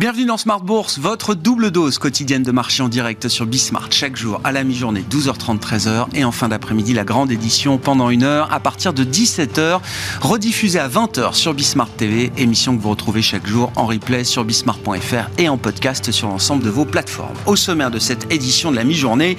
Bienvenue dans Smart Bourse, votre double dose quotidienne de marché en direct sur Bismart chaque jour à la mi-journée 12h30 13h et en fin d'après-midi la grande édition pendant une heure à partir de 17h rediffusée à 20h sur Bismart TV, émission que vous retrouvez chaque jour en replay sur bismart.fr et en podcast sur l'ensemble de vos plateformes. Au sommaire de cette édition de la mi-journée,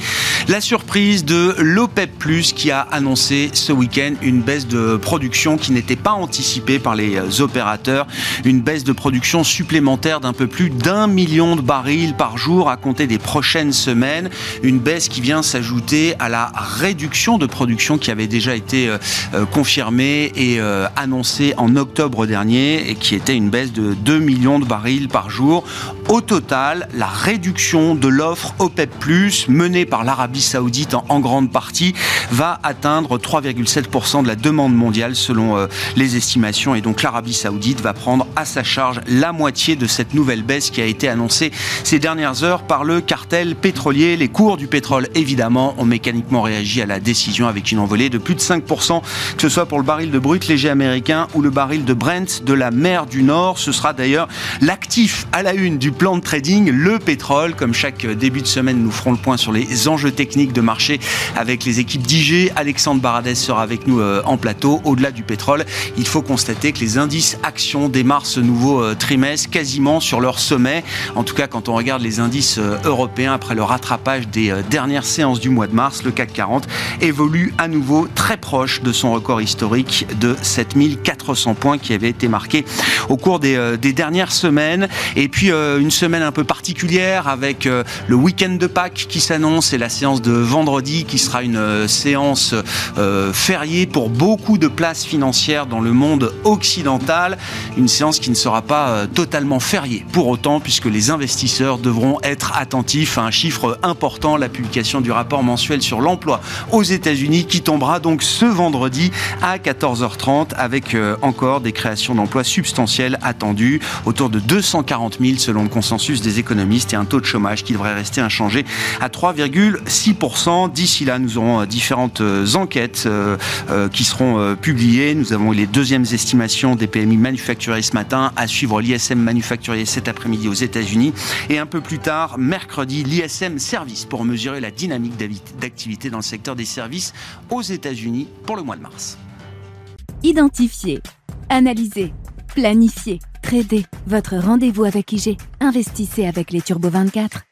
la surprise de l'OPEP+ qui a annoncé ce week-end une baisse de production qui n'était pas anticipée par les opérateurs, une baisse de production supplémentaire d'un peu plus d'un million de barils par jour à compter des prochaines semaines. Une baisse qui vient s'ajouter à la réduction de production qui avait déjà été euh, euh, confirmée et euh, annoncée en octobre dernier et qui était une baisse de 2 millions de barils par jour. Au total, la réduction de l'offre OPEP+, menée par l'Arabie Saoudite en, grande partie, va atteindre 3,7% de la demande mondiale selon les estimations. Et donc l'Arabie Saoudite va prendre à sa charge la moitié de cette nouvelle baisse qui a été annoncée ces dernières heures par le cartel pétrolier. Les cours du pétrole, évidemment, ont mécaniquement réagi à la décision avec une envolée de plus de 5%, que ce soit pour le baril de brut léger américain ou le baril de Brent de la mer du Nord. Ce sera d'ailleurs l'actif à la une du plan de trading, le pétrole. Comme chaque début de semaine, nous ferons le point sur les enjeux techniques de marché avec les équipes d'IG. Alexandre Baradès sera avec nous euh, en plateau. Au-delà du pétrole, il faut constater que les indices actions démarrent ce nouveau euh, trimestre quasiment sur leur sommet. En tout cas, quand on regarde les indices euh, européens après le rattrapage des euh, dernières séances du mois de mars, le CAC 40 évolue à nouveau très proche de son record historique de 7400 points qui avait été marqué au cours des, euh, dernières semaines. Et puis une semaine un peu particulière avec le week-end de Pâques qui s'annonce et la séance de vendredi qui sera une séance fériée pour beaucoup de places financières dans le monde occidental. Une séance qui ne sera pas totalement fériée pour autant, puisque les investisseurs devront être attentifs à un chiffre important, la publication du rapport mensuel sur l'emploi aux États-Unis, qui tombera donc ce vendredi à 14h30, avec euh, encore des créations d'emplois substantielles attendues, autour de 240 000 selon le consensus des économistes, et un taux de chômage qui devrait rester inchangé à 3,6%. D'ici là, nous aurons euh, différentes euh, enquêtes qui seront publiées. Nous avons les deuxièmes estimations des PMI manufacturiers ce matin, à suivre l'ISM manufacturier après-midi aux États-Unis. Et un peu plus tard, mercredi, l'ISM Service pour mesurer la dynamique d'activité dans le secteur des services aux États-Unis pour le mois de mars. Identifier, analyser, planifier, trader. Votre rendez-vous avec IG. Investissez avec les Turbo 24.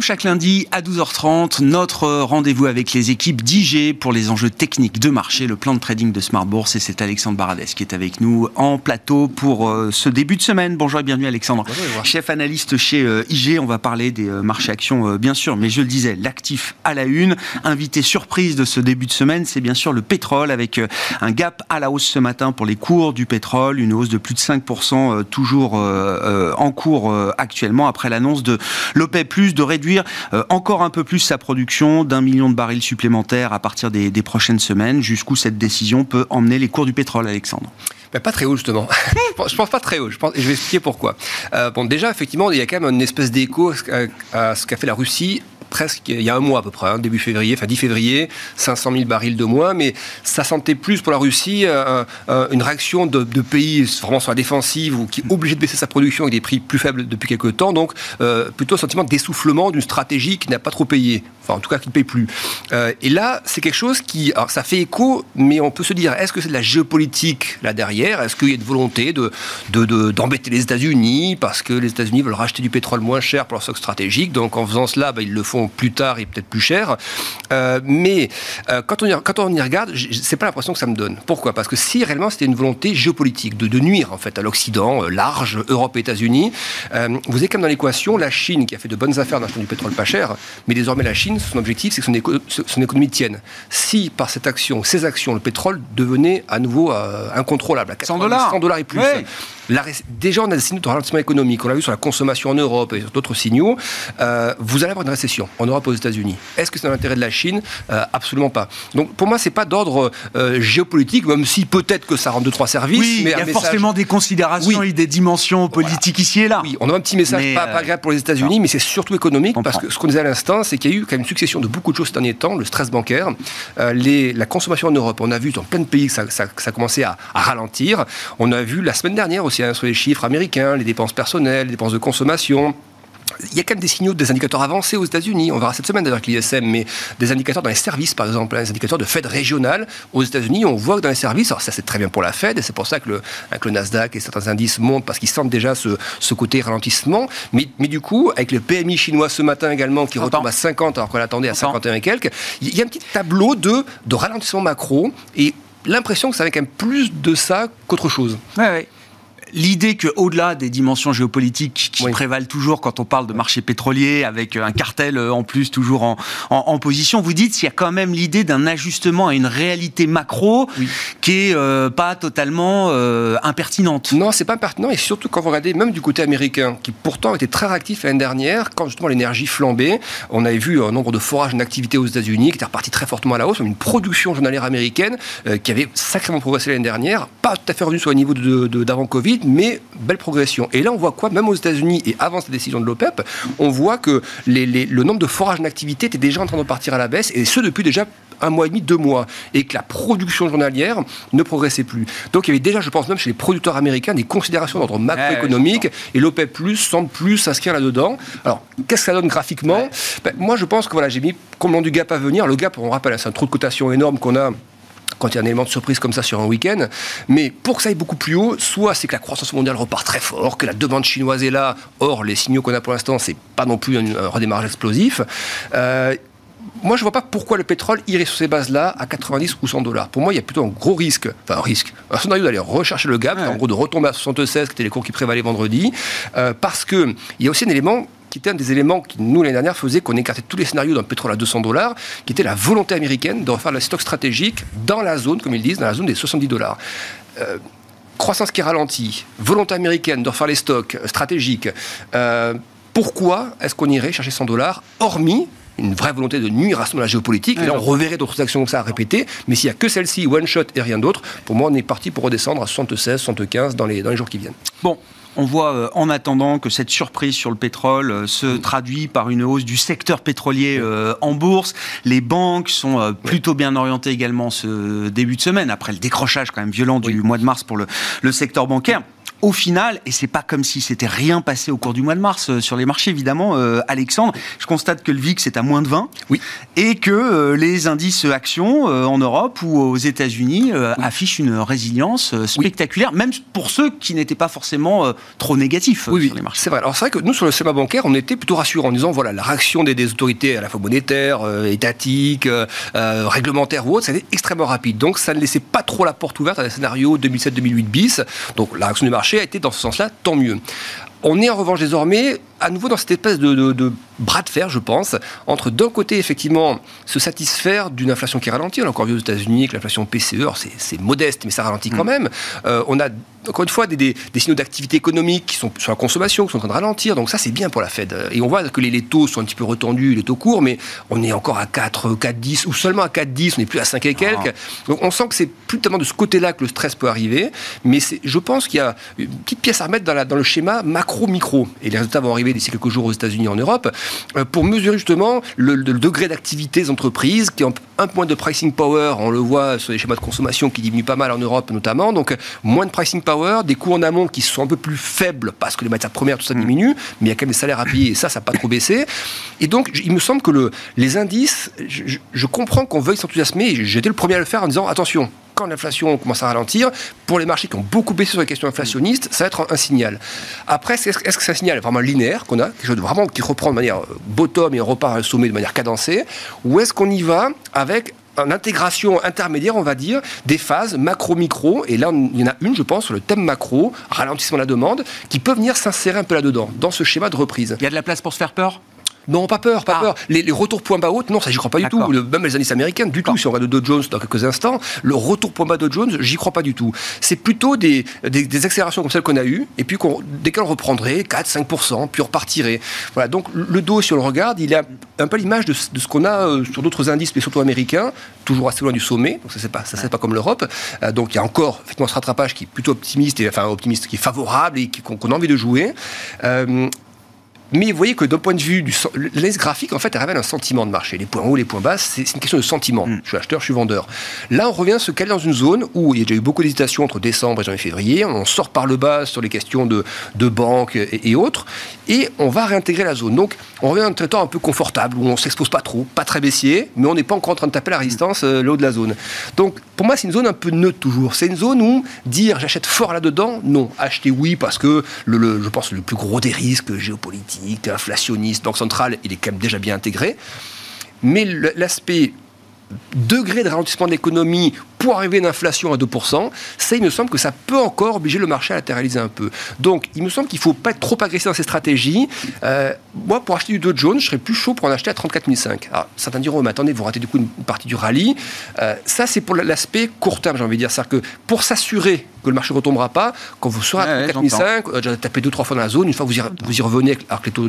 Comme chaque lundi à 12h30, notre rendez-vous avec les équipes d'IG pour les enjeux techniques de marché, le plan de trading de Smart Bourse. Et c'est Alexandre Baradès qui est avec nous en plateau pour euh, ce début de semaine. Bonjour et bienvenue Alexandre. Bonjour, Chef analyste chez euh, IG, on va parler des euh, marchés actions bien sûr, mais je le disais, l'actif à la une. Invité surprise de ce début de semaine, c'est bien sûr le pétrole avec un gap à la hausse ce matin pour les cours du pétrole, une hausse de plus de 5% toujours en cours actuellement après l'annonce de l'OPEP+, de réduire euh, encore un peu plus sa production d'un million de barils supplémentaires à partir des, prochaines semaines. Jusqu'où cette décision peut emmener les cours du pétrole, Alexandre? Pas très haut justement. je pense pas très haut. Je, pense, je vais expliquer pourquoi. Euh, bon, déjà effectivement, il y a quand même une espèce d'écho à ce qu'a fait la Russie presque il y a un mois à peu près, hein, début février, enfin 10 février, 500 000 barils de moins, mais ça sentait plus pour la Russie euh, euh, une réaction de, pays vraiment sur la défensive ou qui est obligé de baisser sa production avec des prix plus faibles depuis quelques temps, donc euh, plutôt un sentiment d'essoufflement d'une stratégie qui n'a pas trop payé, en tout cas qui ne paye plus. et là, c'est quelque chose qui, alors ça fait écho, mais on peut se dire, est-ce que c'est de la géopolitique là derrière? Est-ce qu'il y a une volonté de, d'embêter les États-Unis parce que les États-Unis veulent racheter du pétrole moins cher pour leur stock stratégique, donc en faisant cela, bah, ils le font plus tard et peut-être plus cher. Euh, mais euh, quand, on y, quand on y regarde, c'est pas l'impression que ça me donne. Pourquoi? Parce que si réellement c'était une volonté géopolitique de, nuire en fait à l'Occident, euh, large, Europe et États-Unis, vous avez comme dans l'équation la Chine qui a fait de bonnes affaires dans du pétrole pas cher, mais désormais la Chine, son objectif c'est que son, son, économie tienne. Si par cette action, ces actions, le pétrole devenait à nouveau incontrôlable, à 100 dollars, 100 dollars et plus. Déjà, on a des signaux de ralentissement économique. On l'a vu sur la consommation en Europe et sur d'autres signaux. Euh, vous allez avoir une récession en Europe et aux États-Unis. Est-ce que c'est dans l'intérêt de la Chine? Euh, Absolument pas. Donc, pour moi, c'est pas d'ordre euh, géopolitique, même si peut-être que ça rend deux trois services. Oui, mais il y a forcément des considérations et des dimensions politiques ici et là. Oui, on a un petit message pas, agréable pour les États-Unis, mais c'est surtout économique parce que ce qu'on disait à l'instant, c'est qu'il y a eu quand même une succession de beaucoup de choses ces derniers temps, le stress bancaire, les, la consommation en Europe. On a vu dans plein de pays que ça, ça, ça a commencé à, à ralentir. On a vu la semaine dernière aussi hein, sur les chiffres américains, les dépenses personnelles, les dépenses de consommation, il y a quand même des signaux, des indicateurs avancés aux États-Unis. On verra cette semaine d'ailleurs avec l'ISM, mais des indicateurs dans les services, par exemple, hein, des indicateurs de Fed régional aux États-Unis. On voit que dans les services, alors ça c'est très bien pour la Fed, et c'est pour ça que le, le, Nasdaq et certains indices montent parce qu'ils sentent déjà ce, ce, côté ralentissement. Mais, mais, du coup, avec le PMI chinois ce matin également qui retombe à 50 alors qu'on l'attendait à 51 et quelques, il y a un petit tableau de, de ralentissement macro et l'impression que ça avait quand même plus de ça qu'autre chose. Ouais, ouais l'idée qu'au-delà des dimensions géopolitiques qui prévalent toujours quand on parle de marché pétrolier, avec un cartel euh, en plus toujours en, en, position, vous dites qu'il y a quand même l'idée d'un ajustement à une réalité macro qui est euh, pas totalement euh, impertinente. Non, c'est pas impertinent, et surtout quand vous regardez même du côté américain, qui pourtant était très réactif l'année dernière, quand justement l'énergie flambait, on avait vu un nombre de forages d'activité aux États-Unis qui était reparti très fortement à la hausse, une production journalière américaine qui avait sacrément progressé l'année dernière, pas tout à fait revenu sur le niveau d'avant de, Mais belle progression. Et là, on voit quoi? Même aux États-Unis et avant cette décision de l'OPEP, on voit que le nombre de forages d'activité était déjà en train de partir à la baisse, et ce depuis déjà un mois et demi, deux mois, et que la production journalière ne progressait plus. Donc il y avait déjà, je pense même chez les producteurs américains, des considérations d'ordre macroéconomique, et l'OPEP Plus semble plus s'inscrire là-dedans. Alors, qu'est-ce que ça donne graphiquement? Ben, Moi, je pense que voilà, j'ai mis combien du gap à venir. Le gap, on rappelle, c'est un trou de cotation énorme qu'on a quand il y a un élément de surprise comme ça sur un week-end. Mais pour que ça aille beaucoup plus haut, soit c'est que la croissance mondiale repart très fort, que la demande chinoise est là. Or, les signaux qu'on a pour l'instant, c'est pas non plus un, redémarrage explosif. Euh, moi, je vois pas pourquoi le pétrole irait sur ces bases-là à 90 ou 100 dollars. Pour moi, il y a plutôt un gros risque, enfin un risque, un scénario d'aller rechercher le gap, en gros de retomber à 76, qui étaient les cours qui prévalaient vendredi, euh, parce que il y a aussi un élément qui était un des éléments qui, nous, l'année dernière, faisait qu'on écartait tous les scénarios d'un pétrole à 200 dollars, qui était la volonté américaine de refaire le stock stratégique dans la zone, comme ils disent, dans la zone des 70 dollars. Euh, croissance qui ralentit, volonté américaine de refaire les stocks stratégiques. Euh, pourquoi est-ce qu'on irait chercher 100 dollars, hormis une vraie volonté de nuire à ce la géopolitique? Et là, on reverrait d'autres actions comme ça à répéter. Mais s'il n'y a que celle-ci, one shot et rien d'autre, pour moi, on est parti pour redescendre à 76, 75 dans les, dans les jours qui viennent. Bon, on voit euh, en attendant que cette surprise sur le pétrole euh, se traduit par une hausse du secteur pétrolier euh, en bourse. Les banques sont plutôt bien orientées également ce début de semaine, après le décrochage quand même violent du mois de mars pour le secteur bancaire au final, et c'est pas comme si c'était rien passé au cours du mois de mars euh, sur les marchés, évidemment, euh, Alexandre, je constate que le VIX est à moins de 20, oui. et que euh, les indices actions en Europe ou aux États-Unis affichent une résilience spectaculaire, même pour ceux qui n'étaient pas forcément trop négatifs oui, sur les marchés. C'est vrai. Alors c'est vrai que nous, sur le schéma bancaire, on était plutôt rassurants en disant, voilà, la réaction des, autorités à la fois monétaires, étatiques, réglementaires ou autres, ça a été extrêmement rapide. Donc ça ne laissait pas trop la porte ouverte à des scénarios 2007-2008 bis. Donc la réaction du marché a été dans ce sens-là, tant mieux. On est en revanche désormais à nouveau dans cette espèce de, bras de fer, je pense, entre d'un côté, effectivement, se satisfaire d'une inflation qui ralentit. On a encore vu aux États-Unis que l'inflation PCE, c'est modeste, mais ça ralentit quand mm. même. Euh, on a, encore une fois, des, signaux d'activité économique qui sont sur la consommation, qui sont en train de ralentir. Donc ça, c'est bien pour la Fed. Et on voit que les, taux sont un petit peu retendus, les taux courts, mais on est encore à 4, 4, 10, ou seulement à 4, 10, on n'est plus à 5 et quelques. Ah. Donc on sent que c'est plus tellement de ce côté-là que le stress peut arriver. Mais je pense qu'il y a une petite pièce à remettre dans, dans le schéma macro-micro. Et les résultats vont arriver d'ici quelques jours aux États-Unis et en Europe, pour mesurer justement le, degré d'activité des entreprises, qui ont un point de pricing power, on le voit sur les schémas de consommation qui diminuent pas mal en Europe notamment, donc moins de pricing power, des coûts en amont qui sont un peu plus faibles parce que les matières premières, tout ça mm. diminue, mais il y a quand même des salaires à payer et ça, ça n'a pas trop baissé. Et donc, il me semble que le, les indices, je, je comprends qu'on veuille s'enthousiasmer, j'étais le premier à le faire en disant attention, quand l'inflation commence à ralentir, pour les marchés qui ont beaucoup baissé sur les questions inflationnistes, ça va être un, signal. Après, est-ce que c'est un signal vraiment linéaire qu'on a, vraiment qui reprend de manière euh, bottom et repart à un sommet de manière cadencée, ou est-ce qu'on y va avec une intégration intermédiaire, on va dire, des phases macro-micro. Et là, il y en a une, je pense, sur le thème macro, ralentissement de la demande, qui peut venir s'insérer un peu là-dedans, dans ce schéma de reprise. Il y a de la place pour se faire peur? Non, pas peur, pas ah. peur. Les, retours point bas haute, non, ça j'y crois pas du tout. même les indices américains, du tout. Si on regarde Dow Jones dans quelques instants, le retour point bas Dow Jones, j'y crois pas du tout. C'est plutôt des, des, accélérations comme celles qu'on a eues, et puis desquelles on reprendrait 4-5%, puis on repartirait. Voilà, donc le dos, si on le regarde, il a un peu l'image de, ce qu'on a euh, sur d'autres indices, mais surtout américains, toujours assez loin du sommet, donc ça c'est pas, ça c'est pas comme l'Europe. Euh, donc il y a encore effectivement ce rattrapage qui est plutôt optimiste, et, enfin optimiste, qui est favorable et qu'on a envie de jouer. Euh, mais vous voyez que d'un point de vue du l'analyse graphique, en fait, elle révèle un sentiment de marché. Les points hauts, les points bas, c'est une question de sentiment. Mm. Je suis acheteur, je suis vendeur. Là, on revient se caler dans une zone où il y a déjà eu beaucoup d'hésitations entre décembre et janvier-février. On sort par le bas sur les questions de, de banques et, autres, et on va réintégrer la zone. Donc, on revient dans un temps un peu confortable où on s'expose pas trop, pas très baissier, mais on n'est pas encore en train de taper la résistance euh, là haut de la zone. Donc, pour moi, c'est une zone un peu neutre toujours. C'est une zone où dire j'achète fort là-dedans, non. Acheter oui parce que le, je pense le plus gros des risques géopolitiques inflationniste, banque centrale, il est quand même déjà bien intégré. Mais l'aspect degré de ralentissement de l'économie pour arriver à une inflation à 2%, ça, il me semble que ça peut encore obliger le marché à latéraliser un peu. Donc, il me semble qu'il ne faut pas être trop agressif dans ces stratégies. Euh, moi, pour acheter du Dow Jones, je serais plus chaud pour en acheter à 34 500. Alors, certains diront, mais attendez, vous ratez du coup une partie du rallye. Euh, ça, c'est pour l'aspect court terme, j'ai envie de dire. C'est-à-dire que pour s'assurer que le marché ne retombera pas, quand vous serez à 34 500, déjà tapé deux, trois fois dans la zone, une fois que vous y, vous y revenez alors que les taux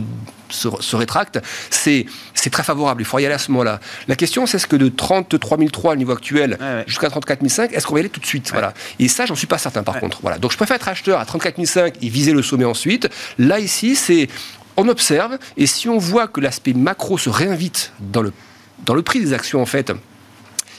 se, se rétractent, c'est très favorable. Il faut y aller à ce moment-là. La question, c'est ce que de 33 300 le niveau actuel jusqu'à 34 500, est-ce qu'on va y aller tout de suite? Voilà. Et ça, j'en suis pas certain par contre. Voilà. Donc je préfère être acheteur à 34 500 et viser le sommet ensuite. Là, ici, c'est on observe, et si on voit que l'aspect macro se réinvite dans le, dans le prix des actions, en fait,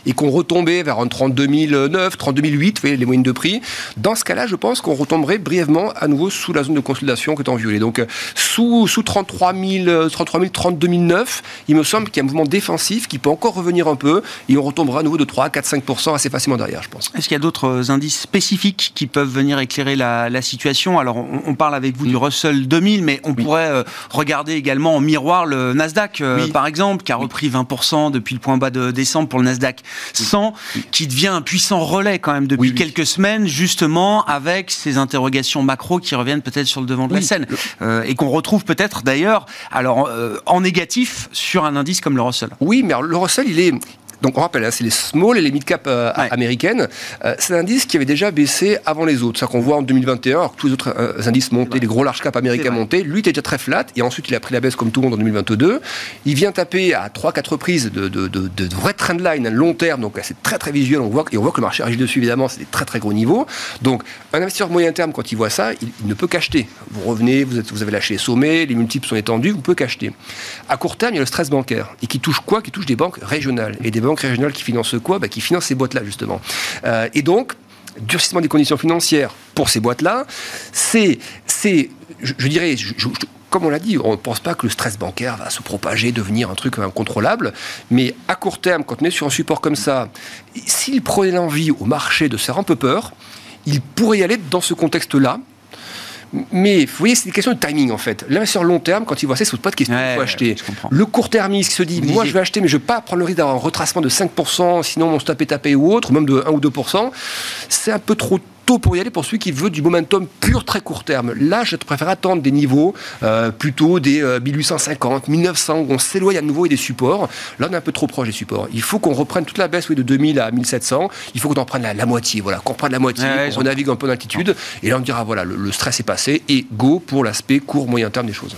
et qu'on retombait vers un 32 009, 32 008, vous voyez les moyennes de prix, dans ce cas-là, je pense qu'on retomberait brièvement à nouveau sous la zone de consolidation que est en violet. Donc euh, sous, sous 33 000, 33 000, 32 009, il me semble qu'il y a un mouvement défensif qui peut encore revenir un peu et on retombera à nouveau de 3, 4, 5% assez facilement derrière, je pense. Est-ce qu'il y a d'autres euh, indices spécifiques qui peuvent venir éclairer la, situation? Alors on, parle avec vous du mm. Russell 2000, mais on pourrait euh, regarder également en miroir le Nasdaq, par exemple, qui a repris 20% depuis le point bas de décembre pour le Nasdaq 100, qui devient un puissant relais quand même depuis quelques semaines, justement avec ces interrogations macro qui reviennent peut-être sur le devant de la scène. Euh, et qu'on retrouve peut-être d'ailleurs, alors euh, en négatif sur un indice comme le Russell. Oui, mais le Russell, il est donc on rappelle, hein, c'est les small et les mid cap euh, américaines. Euh, c'est un indice qui avait déjà baissé avant les autres. C'est-à-dire qu'on voit en 2021, alors que tous les autres euh, indices montaient, les gros large cap américains montaient, lui était déjà très flat et ensuite il a pris la baisse comme tout le monde en 2022. Il vient taper à 3-4 reprises de, de, de, de vrais trendline, un long terme, donc c'est très très visuel. On voit, et on voit que le marché agit dessus évidemment, c'est des très très gros niveaux. Donc un investisseur moyen terme, quand il voit ça, il, ne peut qu'acheter. Vous revenez, vous, êtes, vous avez lâché les sommets, les multiples sont étendus, vous pouvez qu'acheter. À court terme, il y a le stress bancaire et qui touche quoi? Qui touche des banques régionales et des banques régionales qui financent quoi bah, Qui finance ces boîtes-là, justement. Euh, et donc, durcissement des conditions financières pour ces boîtes-là, c'est, c'est je, dirais, comme on l'a dit, on ne pense pas que le stress bancaire va se propager, devenir un truc incontrôlable. Mais à court terme, quand on est sur un support comme ça, s'il prenait l'envie au marché de faire un peu peur, il pourrait y aller dans ce contexte-là. Mais vous voyez, c'est une question de timing en fait. L'investisseur long terme, quand il voit ça, il ne se pose pas de question ouais, acheter. Le court termiste qui se dit, moi je vais acheter, mais je ne vais pas prendre le risque d'avoir un retracement de 5%, sinon mon stop est tapé ou autre, même de 1 ou 2%, c'est un peu trop tôt pour y aller pour celui qui veut du momentum pur très court terme. Là, je préfère attendre des niveaux euh, plutôt des 1850, euh, 1900, où on s'éloigne à nouveau et des supports. Là, on est un peu trop proche des supports. Il faut qu'on reprenne toute la baisse oui, de 2000 à 1700. Il faut qu'on en prenne la, moitié. Voilà, qu'on prenne la moitié, qu'on navigue un peu d'altitude. Et là, on dira voilà, le, stress est passé et go pour l'aspect court, moyen terme des choses.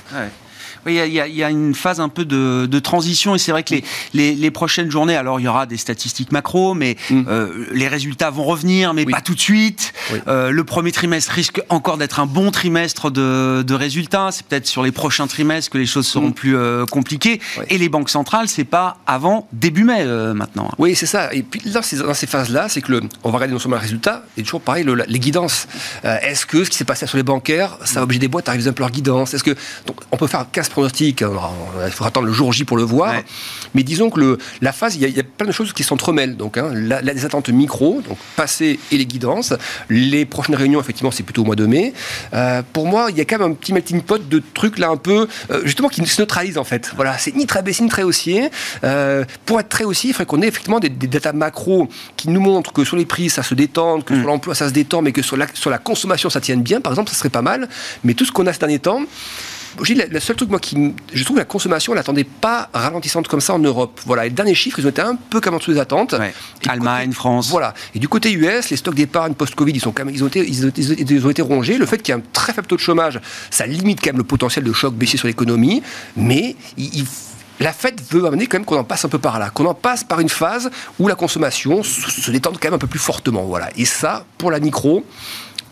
Il y, a, une phase un peu de, transition et c'est vrai que les, prochaines journées, alors il y aura des statistiques macro, mais mm. euh, les résultats vont revenir, mais pas tout de suite. Euh, le premier trimestre risque encore d'être un bon trimestre de, résultats. C'est peut-être sur les prochains trimestres que les choses seront mm. plus euh, compliquées. Et les banques centrales, c'est pas avant début mai maintenant. Oui, c'est ça. Et puis dans ces, dans ces phases-là, c'est que le, on va regarder non seulement les résultats, et toujours pareil, les guidances. Est-ce que ce qui s'est passé sur les bancaires, ça va obliger des boîtes à réviser un peu leur guidance? Est-ce que donc on peut faire 15 pronostic, hein, il faudra attendre le jour J pour le voir. Mais disons que le, la phase, il y, a, plein de choses qui s'entremêlent. Donc, hein, les attentes micro, donc passé et les guidances. Les prochaines réunions, effectivement, c'est plutôt au mois de mai. Euh, pour moi, il y a quand même un petit melting pot de trucs là un peu, euh, justement, qui se neutralisent en fait. Voilà, c'est ni très baissier ni très haussier. Euh, pour être très haussier, il faudrait qu'on ait effectivement des, des datas macro qui nous montrent que sur les prix, ça se détend, que mm. sur l'emploi, ça se détend, mais que sur la, sur la consommation, ça tienne bien, par exemple, ça serait pas mal. Mais tout ce qu'on a ces derniers temps, je la, seule truc moi qui, je trouve que la consommation, on l'attendait pas ralentissante comme ça en Europe. Voilà, les derniers chiffres, ils ont été un peu comme en dessous des attentes. Allemagne, France. Voilà. Et du côté US, les stocks d'épargne post-Covid, ils sont quand même, ils ont été, ils ont, été rongés. Le fait qu'il y ait un très faible taux de chômage, ça limite quand même le potentiel de choc baissier sur l'économie, mais il, la Fed veut amener quand même qu'on en passe un peu par là, qu'on en passe par une phase où la consommation se détende quand même un peu plus fortement. Voilà. Et ça, pour la micro,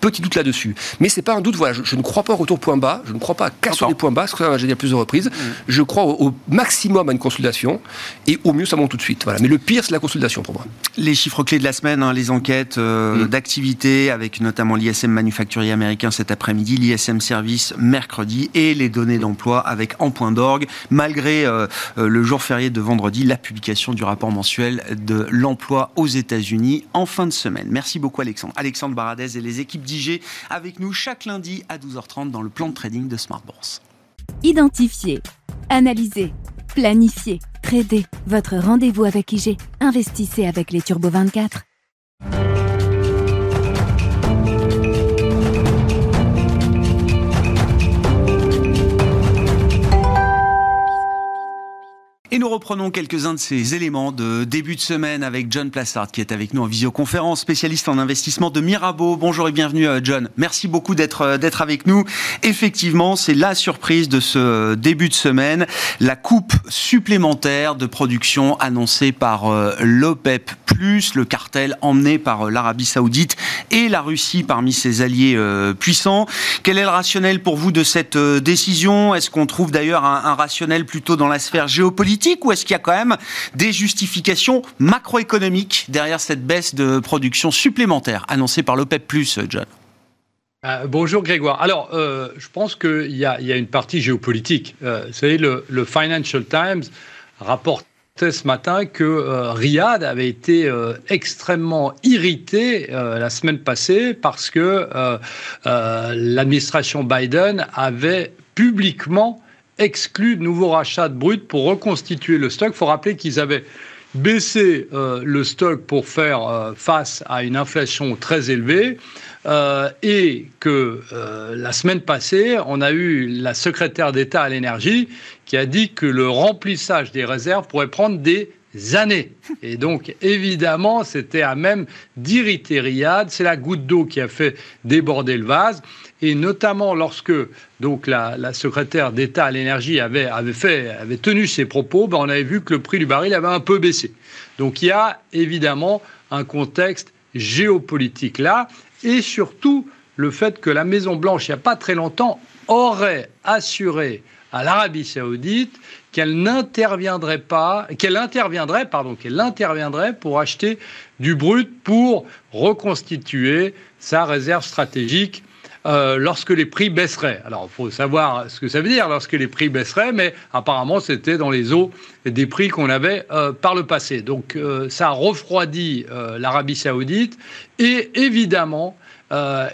Petit doute là-dessus. Mais c'est pas un doute, voilà, je, ne crois pas au retour point bas, je ne crois pas à casser les points bas, ce que j'ai dit à plusieurs reprises. Mm. Je crois au, maximum à une consolidation et au mieux ça monte tout de suite. Voilà. Mais le pire, c'est la consolidation pour moi. Les chiffres clés de la semaine, hein, les enquêtes euh, mm. d'activité, avec notamment l'ISM manufacturier américain cet après-midi, l'ISM service mercredi et les données d'emploi avec en point d'orgue, malgré euh, euh, le jour férié de vendredi, la publication du rapport mensuel de l'emploi aux États-Unis en fin de semaine. Merci beaucoup Alexandre. Alexandre Baradez et les équipes avec nous chaque lundi à 12h30 dans le plan de trading de Smart Bourse. Identifier, analyser, planifier, trader. Votre rendez-vous avec IG. Investissez avec les Turbo 24. Et nous reprenons quelques-uns de ces éléments de début de semaine avec John Plassard qui est avec nous en visioconférence, spécialiste en investissement de Mirabeau. Bonjour et bienvenue euh, John. Merci beaucoup d'être euh, d'être avec nous. Effectivement, c'est la surprise de ce début de semaine, la coupe supplémentaire de production annoncée par euh, l'OPEP+, le cartel emmené par l'Arabie Saoudite et la Russie parmi ses alliés puissants. Quel est le rationnel pour vous de cette décision? Est-ce qu'on trouve d'ailleurs un rationnel plutôt dans la sphère géopolitique? Ou est-ce qu'il y a quand même des justifications macroéconomiques derrière cette baisse de production supplémentaire annoncée par l'OPEP+, John? Euh, bonjour Grégoire. Alors, euh, je pense qu'il y, a une partie géopolitique. Euh, vous savez, le, Financial Times rapportait ce matin que Riyad avait été extrêmement irrité la semaine passée parce que l'administration Biden avait publiquement exclu de nouveaux rachats de brut pour reconstituer le stock. Il faut rappeler qu'ils avaient baissé euh, le stock pour faire euh, face à une inflation très élevée. Euh, et que la semaine passée, on a eu la secrétaire d'État à l'énergie qui a dit que le remplissage des réserves pourrait prendre des années. Et donc, évidemment, c'était à même d'irriter Riyad. C'est la goutte d'eau qui a fait déborder le vase. Et notamment lorsque donc la, secrétaire d'État à l'énergie avait, avait, avait tenu ses propos, ben on avait vu que le prix du baril avait un peu baissé. Donc il y a évidemment un contexte géopolitique là, et surtout le fait que la Maison Blanche, il n'y a pas très longtemps, aurait assuré à l'Arabie Saoudite qu'elle n'interviendrait pas, qu'elle interviendrait, pardon, qu'elle interviendrait pour acheter du brut pour reconstituer sa réserve stratégique euh, lorsque les prix baisseraient. Alors, il faut savoir ce que ça veut dire lorsque les prix baisseraient, mais apparemment, c'était dans les eaux des prix qu'on avait euh, par le passé. Donc, euh, ça a refroidi l'Arabie saoudite et évidemment,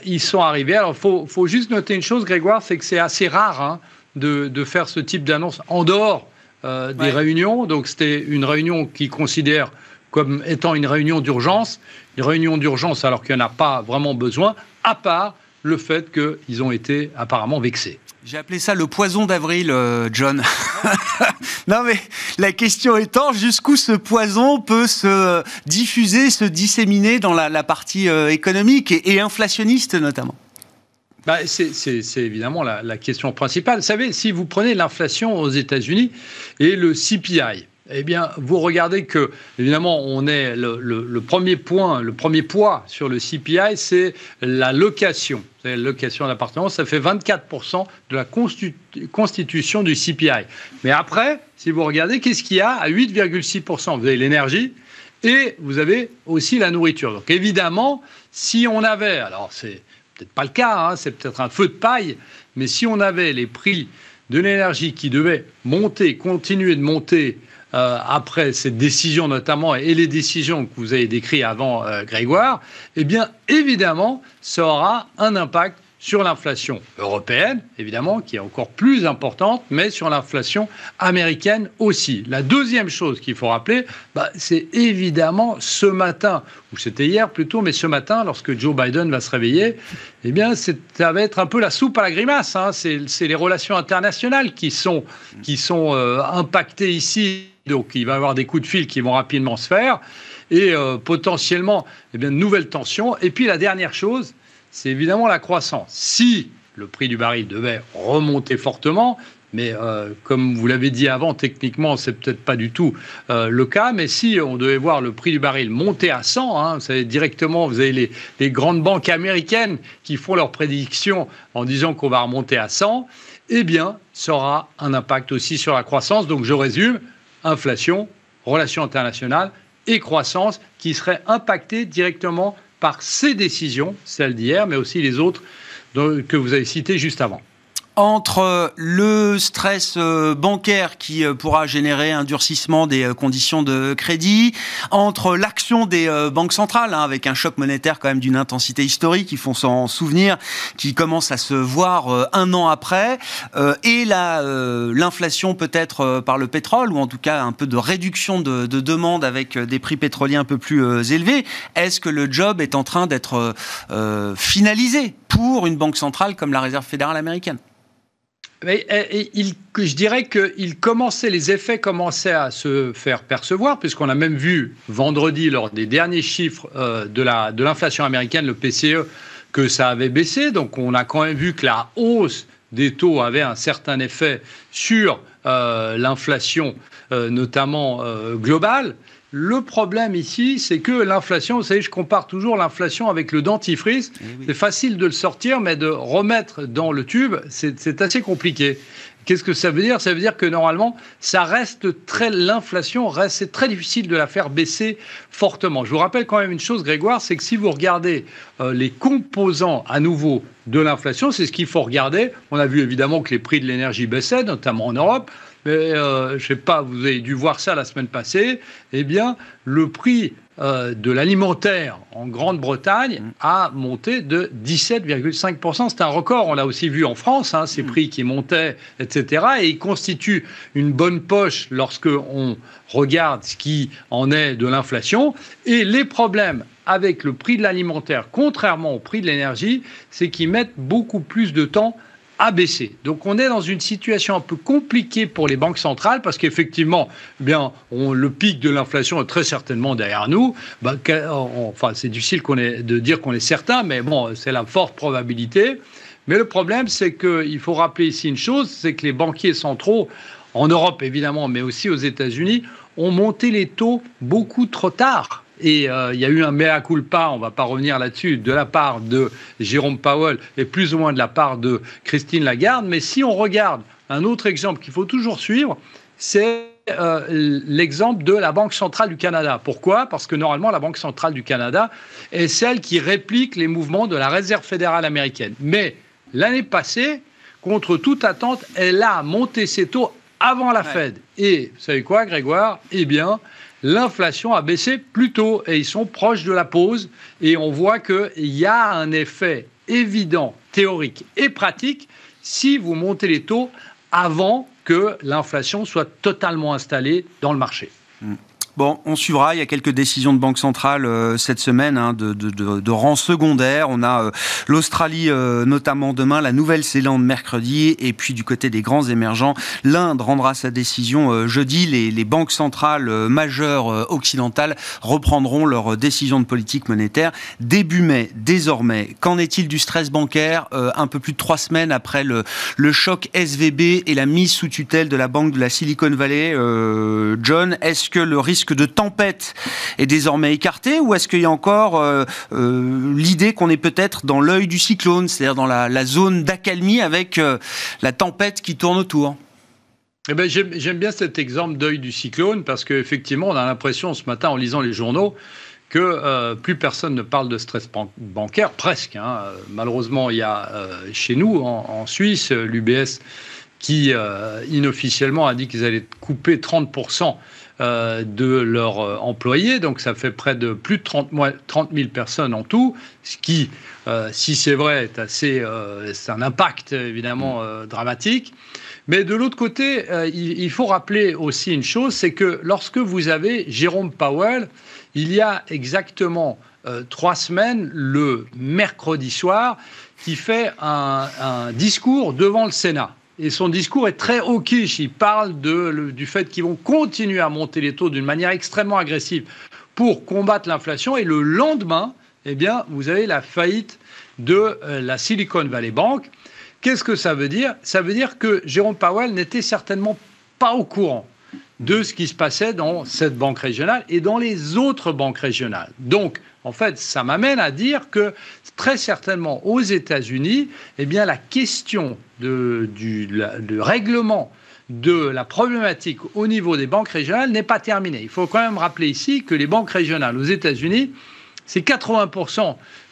ils sont arrivés. Alors, il faut, faut, juste noter une chose, Grégoire, c'est que c'est assez rare hein, de, de, faire ce type d'annonce en dehors des réunions. Donc, c'était une réunion qui considère comme étant une réunion d'urgence, une réunion d'urgence alors qu'il n'y en a pas vraiment besoin, à part le fait qu'ils ont été apparemment vexés. J'ai appelé ça le poison d'avril, euh, John. non mais la question étant jusqu'où ce poison peut se diffuser, se disséminer dans la, partie euh, économique et, inflationniste notamment? Bah, c'est évidemment la, question principale. Vous savez, si vous prenez l'inflation aux États-Unis et le CPI, eh bien, vous regardez que, évidemment, on est le, premier point, le premier poids sur le CPI, c'est la location. La location d'appartement, ça fait 24% de la constitution du CPI. Mais après, si vous regardez, qu'est-ce qu'il y a à 8,6% Vous avez l'énergie et vous avez aussi la nourriture. Donc, évidemment, si on avait, alors c'est peut-être pas le cas, hein, c'est peut-être un feu de paille, mais si on avait les prix de l'énergie qui devaient monter, continuer de monter euh, après cette décision notamment et les décisions que vous avez décrites avant, euh, Grégoire, eh bien évidemment, ça aura un impact sur l'inflation européenne, évidemment, qui est encore plus importante, mais sur l'inflation américaine aussi. La deuxième chose qu'il faut rappeler, bah, c'est évidemment ce matin, ou c'était hier plutôt, mais ce matin, lorsque Joe Biden va se réveiller, eh bien, ça va être un peu la soupe à la grimace. Hein. C'est les relations internationales qui sont, euh, impactées ici. Donc, il va y avoir des coups de fil qui vont rapidement se faire et euh, potentiellement eh bien, de nouvelles tensions. Et puis, la dernière chose, c'est évidemment la croissance. Si le prix du baril devait remonter fortement, mais euh, comme vous l'avez dit avant, techniquement, c'est peut-être pas du tout euh, le cas. Mais si on devait voir le prix du baril monter à 100, hein, vous savez, directement, vous avez les, grandes banques américaines qui font leurs prédictions en disant qu'on va remonter à 100, eh bien, ça aura un impact aussi sur la croissance. Donc, je résume inflation, relations internationales et croissance qui seraient impactées directement par ces décisions, celles d'hier, mais aussi les autres que vous avez citées juste avant entre le stress euh, bancaire qui euh, pourra générer un durcissement des euh, conditions de crédit, entre l'action des banques centrales, hein, avec un choc monétaire quand même d'une intensité historique, il faut s'en souvenir, qui commence à se voir un an après, et l'inflation peut-être par le pétrole, ou en tout cas un peu de réduction de, de demande avec des prix pétroliers un peu plus élevés, est-ce que le job est en train d'être finalisé pour une banque centrale comme la Réserve fédérale américaine? Il, je dirais que les effets commençaient à se faire percevoir, puisqu'on a même vu vendredi, lors des derniers chiffres euh, de l'inflation américaine, le PCE, que ça avait baissé. Donc on a quand même vu que la hausse des taux avait un certain effet sur euh, l'inflation, euh, notamment globale. Le problème ici, c'est que l'inflation, vous savez, je compare toujours l'inflation avec le dentifrice. C'est facile de le sortir, mais de remettre dans le tube, c'est assez compliqué. Qu'est-ce que ça veut dire? Ça veut dire que normalement, ça reste très l'inflation reste c'est très difficile de la faire baisser fortement. Je vous rappelle quand même une chose, Grégoire, c'est que si vous regardez euh, les composants à nouveau de l'inflation, c'est ce qu'il faut regarder. On a vu évidemment que les prix de l'énergie baissaient, notamment en Europe mais euh, je sais pas, vous avez dû voir ça la semaine passée, eh bien, le prix euh, de l'alimentaire en Grande-Bretagne mm. a monté de 17,5%. C'est un record, on l'a aussi vu en France, hein, ces mm. prix qui montaient, etc. Et il constitue une bonne poche lorsque on regarde ce qui en est de l'inflation. Et les problèmes avec le prix de l'alimentaire, contrairement au prix de l'énergie, c'est qu'ils mettent beaucoup plus de temps a baissé. Donc on est dans une situation un peu compliquée pour les banques centrales parce qu'effectivement, eh bien, le pic de l'inflation est très certainement derrière nous. Bah, enfin, c'est difficile de dire qu'on est certain, mais bon, c'est la forte probabilité. Mais le problème, c'est qu'il faut rappeler ici une chose, c'est que les banquiers centraux, en Europe évidemment, mais aussi aux États-Unis, ont monté les taux beaucoup trop tard. Et euh, il y a eu un mea culpa, on ne va pas revenir là-dessus, de la part de Jérôme Powell et plus ou moins de la part de Christine Lagarde. Mais si on regarde un autre exemple qu'il faut toujours suivre, c'est euh, l'exemple de la Banque centrale du Canada. Pourquoi? Parce que normalement, la Banque centrale du Canada est celle qui réplique les mouvements de la Réserve fédérale américaine. Mais l'année passée, contre toute attente, elle a monté ses taux avant la Fed. Et vous savez quoi, Grégoire? Eh bien, l'inflation a baissé plus tôt et ils sont proches de la pause. Et on voit qu'il y a un effet évident, théorique et pratique si vous montez les taux avant que l'inflation soit totalement installée dans le marché. Mm. Bon, on suivra. Il y a quelques décisions de banque centrale euh, cette semaine hein, de, rang secondaire. On a euh, l'Australie euh, notamment demain, la Nouvelle-Zélande mercredi, et puis du côté des grands émergents, l'Inde rendra sa décision jeudi. Les, banques centrales majeures occidentales reprendront leur décision de politique monétaire début mai. Désormais, qu'en est-il du stress bancaire un peu plus de trois semaines après le, le choc SVB et la mise sous tutelle de la banque de la Silicon Valley John, est-ce que le risque de tempête est désormais écarté ou est-ce qu'il y a encore euh, euh, l'idée qu'on est peut-être dans l'œil du cyclone, c'est-à-dire dans la, zone d'accalmie avec euh, la tempête qui tourne autour? Eh ben, J'aime bien cet exemple d'œil du cyclone parce qu'effectivement, on a l'impression ce matin en lisant les journaux que plus personne ne parle de stress bancaire, presque. Hein. Malheureusement, il y a chez nous, en, Suisse, l'UBS qui inofficiellement a dit qu'ils allaient couper 30% de leurs employés. Donc ça fait près de plus de 30, 30 000 personnes en tout, ce qui, si c'est vrai, est assez, c'est un impact évidemment dramatique. Mais de l'autre côté, il, faut rappeler aussi une chose, c'est que lorsque vous avez Jérôme Powell, il y a exactement trois semaines, le mercredi soir, qui fait un, discours devant le Sénat. Et son discours est très hawkish. Il parle du fait qu'ils vont continuer à monter les taux d'une manière extrêmement agressive pour combattre l'inflation. Et le lendemain, eh bien, vous avez la faillite de euh, la Silicon Valley Bank. Qu'est-ce que ça veut dire? Ça veut dire que Jérôme Powell n'était certainement pas au courant de ce qui se passait dans cette banque régionale et dans les autres banques régionales. Donc, en fait, ça m'amène à dire que très certainement aux États-Unis, eh bien, la question de, du règlement de la problématique au niveau des banques régionales n'est pas terminée. Il faut quand même rappeler ici que les banques régionales aux États-Unis, c'est 80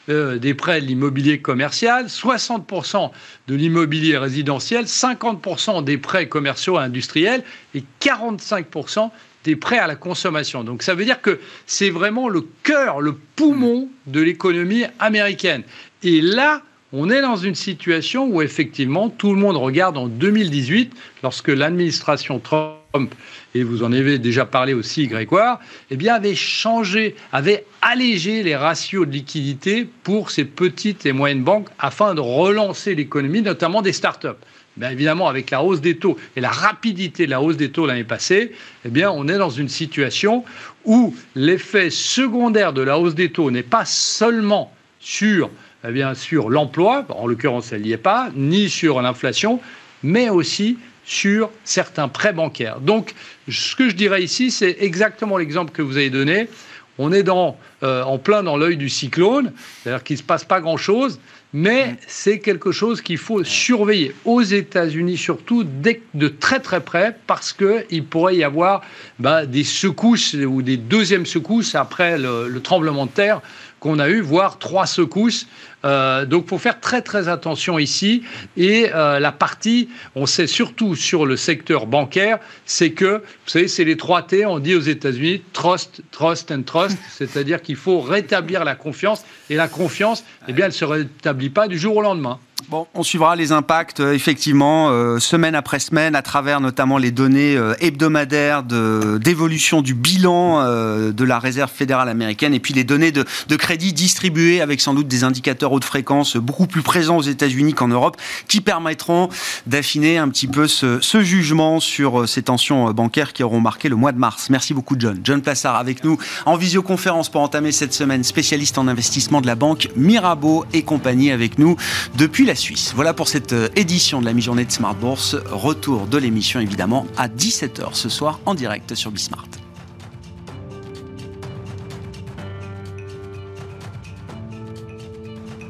euh, des prêts de l'immobilier commercial, 60% de l'immobilier résidentiel, 50% des prêts commerciaux et industriels et 45% des prêts à la consommation. Donc ça veut dire que c'est vraiment le cœur, le poumon de l'économie américaine. Et là, on est dans une situation où effectivement tout le monde regarde en 2018, lorsque l'administration Trump, et vous en avez déjà parlé aussi Grégoire, eh bien avait changé, avait allégé les ratios de liquidité pour ces petites et moyennes banques afin de relancer l'économie, notamment des start-up. Bien évidemment, avec la hausse des taux et la rapidité de la hausse des taux l'année passée, eh bien, on est dans une situation où l'effet secondaire de la hausse des taux n'est pas seulement sur eh bien sûr l'emploi, en l'occurrence elle n'y est pas, ni sur l'inflation, mais aussi sur certains prêts bancaires. Donc ce que je dirais ici, c'est exactement l'exemple que vous avez donné. On est dans, euh, en plein dans l'œil du cyclone, c'est-à-dire qu'il ne se passe pas grand-chose, mais mm. c'est quelque chose qu'il faut surveiller aux États-Unis surtout de très très près parce qu'il pourrait y avoir bah, des secousses ou des deuxièmes secousses après le tremblement de terre qu'on a eu, voire trois secousses. Euh, donc, il faut faire très très attention ici. Et euh, la partie, on sait surtout sur le secteur bancaire, c'est que, vous savez, c'est les trois T, on dit aux États-Unis, trust, trust and trust, c'est-à-dire qu'il faut rétablir la confiance. Et la confiance, eh bien, elle ne se rétablit pas du jour au lendemain. Bon, on suivra les impacts, euh, effectivement, euh, semaine après semaine, à travers notamment les données euh, hebdomadaires d'évolution du bilan de la réserve fédérale américaine et puis les données de, de, crédit distribuées avec sans doute des indicateurs haute fréquence beaucoup plus présents aux États-Unis qu'en Europe qui permettront d'affiner un petit peu ce, ce, jugement sur ces tensions bancaires qui auront marqué le mois de mars. Merci beaucoup, John. John Plassard avec nous en visioconférence pour entamer cette semaine, spécialiste en investissement de la banque Mirabeau et compagnie avec nous depuis la Suisse. Voilà pour cette euh, édition de la mi-journée de Smart Bourse. Retour de l'émission évidemment à 17h ce soir en direct sur Bismart.